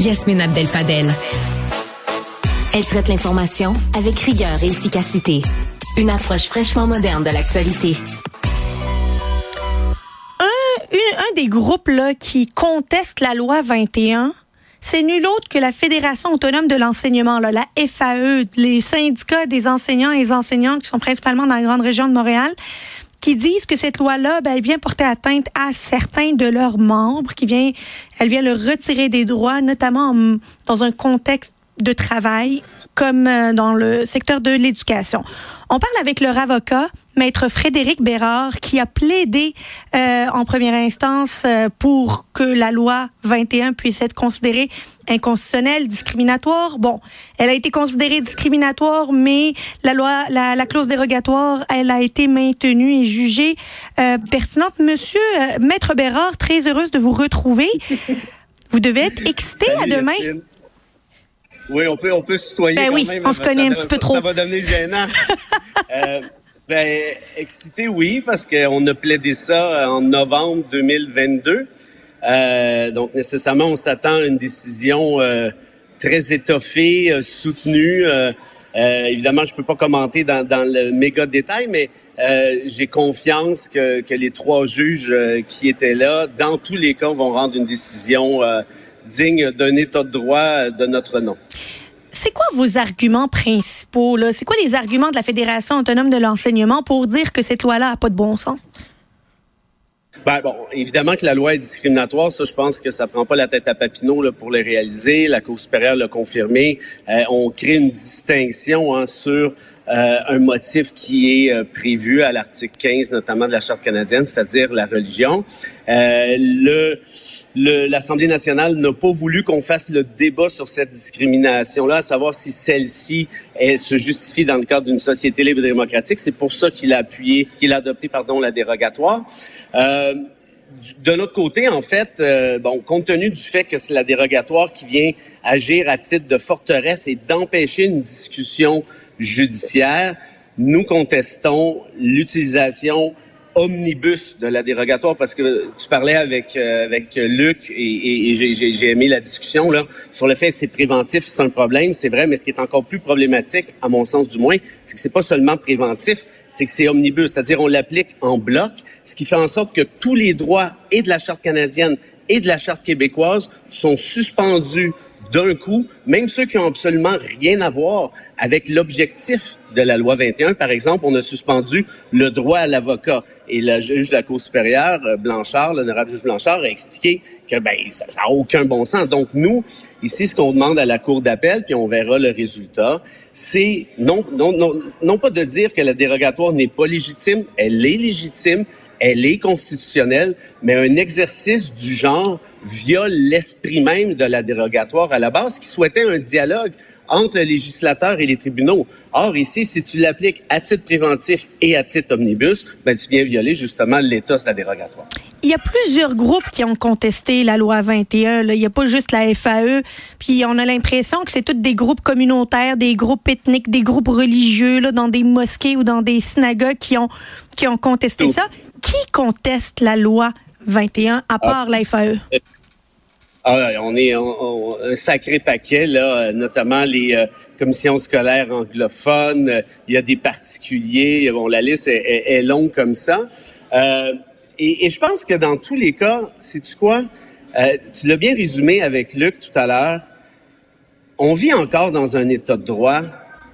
Yasmine Abdel Fadel. Elle traite l'information avec rigueur et efficacité. Une approche fraîchement moderne de l'actualité. Un, un des groupes là, qui conteste la loi 21, c'est nul autre que la Fédération autonome de l'enseignement, la FAE, les syndicats des enseignants et des enseignantes qui sont principalement dans la grande région de Montréal qui disent que cette loi-là, ben, elle vient porter atteinte à certains de leurs membres, qui vient, elle vient leur retirer des droits, notamment dans un contexte de travail comme euh, dans le secteur de l'éducation. On parle avec leur avocat, maître Frédéric Bérard, qui a plaidé euh, en première instance euh, pour que la loi 21 puisse être considérée inconstitutionnelle, discriminatoire. Bon, elle a été considérée discriminatoire, mais la loi, la, la clause dérogatoire, elle a été maintenue et jugée euh, pertinente. Monsieur maître Bérard, très heureuse de vous retrouver. Vous devez être excité à demain. Oui, on peut, on peut se tutoyer ben quand oui, même. on se connaît un petit peu trop. Ça va devenir gênant. euh, ben, excité, oui, parce qu'on a plaidé ça en novembre 2022. Euh, donc, nécessairement, on s'attend à une décision euh, très étoffée, euh, soutenue. Euh, euh, évidemment, je peux pas commenter dans, dans le méga détail, mais j'ai confiance que, que les trois juges qui étaient là, dans tous les cas, vont rendre une décision digne d'un état de droit de notre nom. C'est quoi vos arguments principaux? C'est quoi les arguments de la Fédération autonome de l'enseignement pour dire que cette loi-là n'a pas de bon sens? Ben, bon, évidemment que la loi est discriminatoire, ça, je pense que ça prend pas la tête à Papineau là, pour le réaliser. La Cour supérieure l'a confirmé. Euh, on crée une distinction hein, sur euh, un motif qui est euh, prévu à l'article 15, notamment de la Charte canadienne, c'est-à-dire la religion. Euh, le l'Assemblée nationale n'a pas voulu qu'on fasse le débat sur cette discrimination-là, à savoir si celle-ci se justifie dans le cadre d'une société libre et démocratique. C'est pour ça qu'il a appuyé, qu'il a adopté, pardon, la dérogatoire. Euh, de notre côté, en fait, euh, bon, compte tenu du fait que c'est la dérogatoire qui vient agir à titre de forteresse et d'empêcher une discussion judiciaire, nous contestons l'utilisation omnibus de la dérogatoire parce que tu parlais avec euh, avec Luc et, et j'ai aimé la discussion là. Sur le fait que c'est préventif, c'est un problème, c'est vrai, mais ce qui est encore plus problématique, à mon sens du moins, c'est que c'est pas seulement préventif, c'est que c'est omnibus, c'est-à-dire on l'applique en bloc, ce qui fait en sorte que tous les droits et de la charte canadienne et de la charte québécoise sont suspendus d'un coup, même ceux qui ont absolument rien à voir avec l'objectif de la loi 21. Par exemple, on a suspendu le droit à l'avocat. Et le juge de la Cour supérieure, euh, Blanchard, l'honorable juge Blanchard, a expliqué que ben ça n'a aucun bon sens. Donc nous, ici, ce qu'on demande à la Cour d'appel, puis on verra le résultat, c'est non, non, non, non pas de dire que la dérogatoire n'est pas légitime, elle est légitime, elle est constitutionnelle, mais un exercice du genre viole l'esprit même de la dérogatoire à la base qui souhaitait un dialogue entre le législateur et les tribunaux. Or, ici, si tu l'appliques à titre préventif et à titre omnibus, ben, tu viens violer justement l'état de la dérogatoire. Il y a plusieurs groupes qui ont contesté la loi 21. Là. Il n'y a pas juste la FAE. Puis on a l'impression que c'est tous des groupes communautaires, des groupes ethniques, des groupes religieux là, dans des mosquées ou dans des synagogues qui ont, qui ont contesté ça. Qui conteste la loi 21 à part la FAE? Ah, on est un sacré paquet, là, notamment les euh, commissions scolaires anglophones. Il y a des particuliers. Bon, la liste est, longue comme ça. Euh, et, je pense que dans tous les cas, sais-tu quoi? Euh, tu l'as bien résumé avec Luc tout à l'heure. On vit encore dans un état de droit.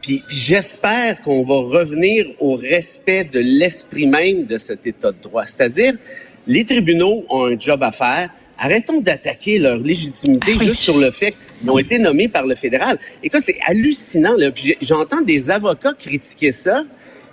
Puis, puis j'espère qu'on va revenir au respect de l'esprit même de cet état de droit. C'est-à-dire, les tribunaux ont un job à faire Arrêtons d'attaquer leur légitimité ah juste sur le fait qu'ils ont été nommés par le fédéral. Écoute, c'est hallucinant. J'entends des avocats critiquer ça,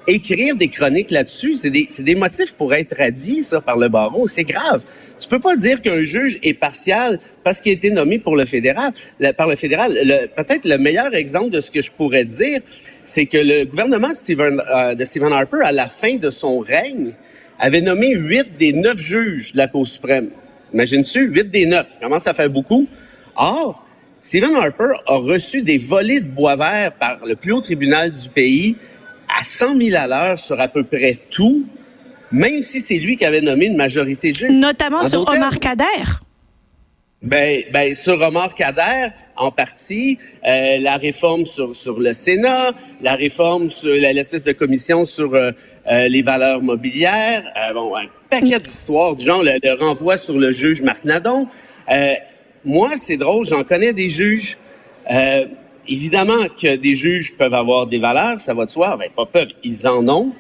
écrire des chroniques là-dessus. C'est des, des, motifs pour être radiés, ça, par le barreau. C'est grave. Tu peux pas dire qu'un juge est partial parce qu'il a été nommé pour le fédéral, par le fédéral. Peut-être le meilleur exemple de ce que je pourrais dire, c'est que le gouvernement Stephen, euh, de Stephen Harper, à la fin de son règne, avait nommé huit des neuf juges de la Cour suprême. Imagine-tu, 8 des 9, ça commence à faire beaucoup. Or, Stephen Harper a reçu des volets de bois vert par le plus haut tribunal du pays à 100 000 à l'heure sur à peu près tout, même si c'est lui qui avait nommé une majorité juges. Notamment sur Omar Kader. Ben, ben sur Omar Kader, en partie, euh, la réforme sur, sur le Sénat, la réforme sur l'espèce de commission sur euh, euh, les valeurs mobilières, bon, un paquet d'histoires du genre le, le, renvoi sur le juge Marc Nadon. moi, c'est drôle, j'en connais des juges. Évidemment que des juges peuvent avoir des valeurs, ça va de soi. Ben, pas peuvent, ils en ont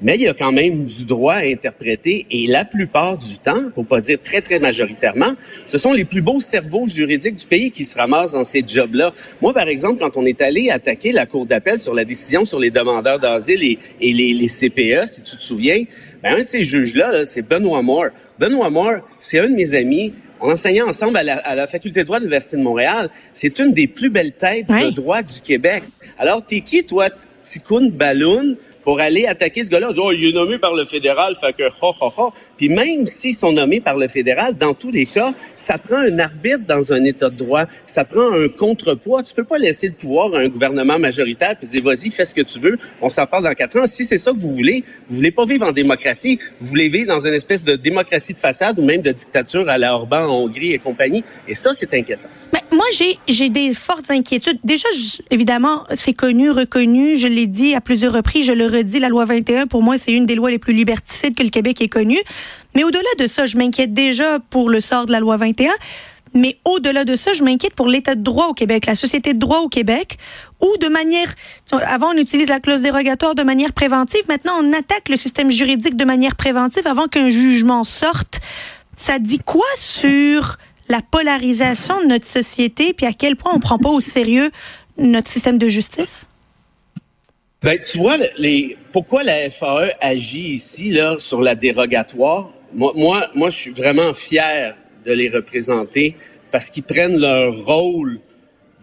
mais il y a quand même du droit à interpréter et la plupart du temps, pour pas dire très, très majoritairement, ce sont les plus beaux cerveaux juridiques du pays qui se ramassent dans ces jobs-là. Moi, par exemple, quand on est allé attaquer la Cour d'appel sur la décision sur les demandeurs d'asile et, les, CPE, si tu te souviens, ben, un de ces juges-là, c'est Benoît Moore. Benoît Moore, c'est un de mes amis. On enseignait ensemble à la, à la faculté de droit de l'Université de Montréal. C'est une des plus belles têtes de droit du Québec. Alors, t'es qui, toi, Ticoun Balloun, pour aller attaquer ce gars-là? Oh, il est nommé par le fédéral, fait que ha, ha, ha. Puis même s'ils sont nommés par le fédéral, dans tous les cas, ça prend un arbitre dans un état de droit. Ça prend un contrepoids. Tu peux pas laisser le pouvoir à un gouvernement majoritaire puis dire, vas-y, fais ce que tu veux. On s'en parle dans quatre ans. Si c'est ça que vous voulez, vous voulez pas vivre en démocratie. Vous voulez vivre dans une espèce de démocratie de façade ou même de dictature à la Orban en Hongrie et compagnie. Et ça, c'est inquiétant. Mais moi, j'ai, j'ai des fortes inquiétudes. Déjà, évidemment, c'est connu, reconnu. Je l'ai dit à plusieurs reprises. Je le redis. La loi 21, pour moi, c'est une des lois les plus liberticides que le Québec ait connues. Mais au-delà de ça, je m'inquiète déjà pour le sort de la loi 21. Mais au-delà de ça, je m'inquiète pour l'état de droit au Québec, la société de droit au Québec, où de manière, avant on utilise la clause dérogatoire de manière préventive, maintenant on attaque le système juridique de manière préventive avant qu'un jugement sorte. Ça dit quoi sur la polarisation de notre société, puis à quel point on prend pas au sérieux notre système de justice? Ben, tu vois, les, pourquoi la FAE agit ici là, sur la dérogatoire? Moi, moi, moi, je suis vraiment fier de les représenter parce qu'ils prennent leur rôle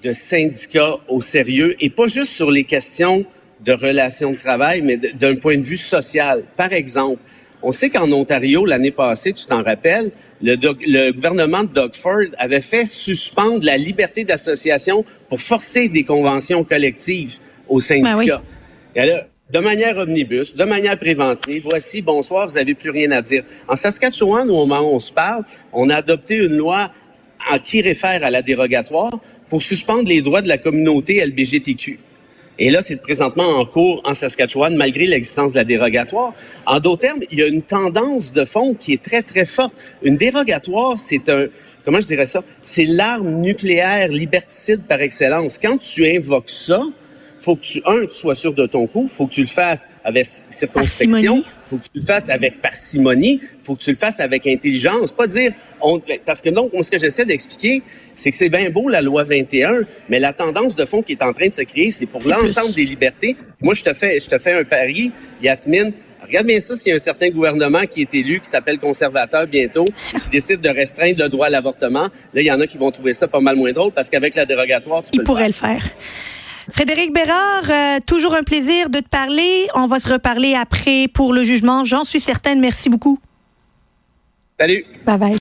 de syndicat au sérieux et pas juste sur les questions de relations de travail, mais d'un point de vue social. Par exemple, on sait qu'en Ontario, l'année passée, tu t'en rappelles, le, gouvernement de Doug Ford avait fait suspendre la liberté d'association pour forcer des conventions collectives aux syndicats. Ben de manière omnibus, de manière préventive, voici, bonsoir, vous n'avez plus rien à dire. En Saskatchewan, au moment où on se parle, on a adopté une loi qui réfère à la dérogatoire pour suspendre les droits de la communauté LBGTQ. Et là, c'est présentement en cours en Saskatchewan, malgré l'existence de la dérogatoire. En d'autres termes, il y a une tendance de fond qui est très, très forte. Une dérogatoire, c'est un, comment je dirais ça? C'est l'arme nucléaire liberticide par excellence. Quand tu invoques ça, faut que tu, un, tu sois sûr de ton coup, faut que tu le fasses avec circonspection, faut que tu le fasses avec parcimonie, faut que tu le fasses avec intelligence, pas dire, on, parce que donc, ce que j'essaie d'expliquer, c'est que c'est bien beau la loi 21, mais la tendance de fond qui est en train de se créer, c'est pour l'ensemble des libertés. Moi, je te fais, je te fais un pari, Yasmine, Regarde bien ça s'il y a un certain gouvernement qui est élu, qui s'appelle conservateur bientôt, qui décide de restreindre le droit à l'avortement. Là, il y en a qui vont trouver ça pas mal moins drôle parce qu'avec la dérogatoire, tu peux Il pourrait le faire. Frédéric Bérard, euh, toujours un plaisir de te parler. On va se reparler après pour le jugement. J'en suis certaine. Merci beaucoup. Salut. Bye bye.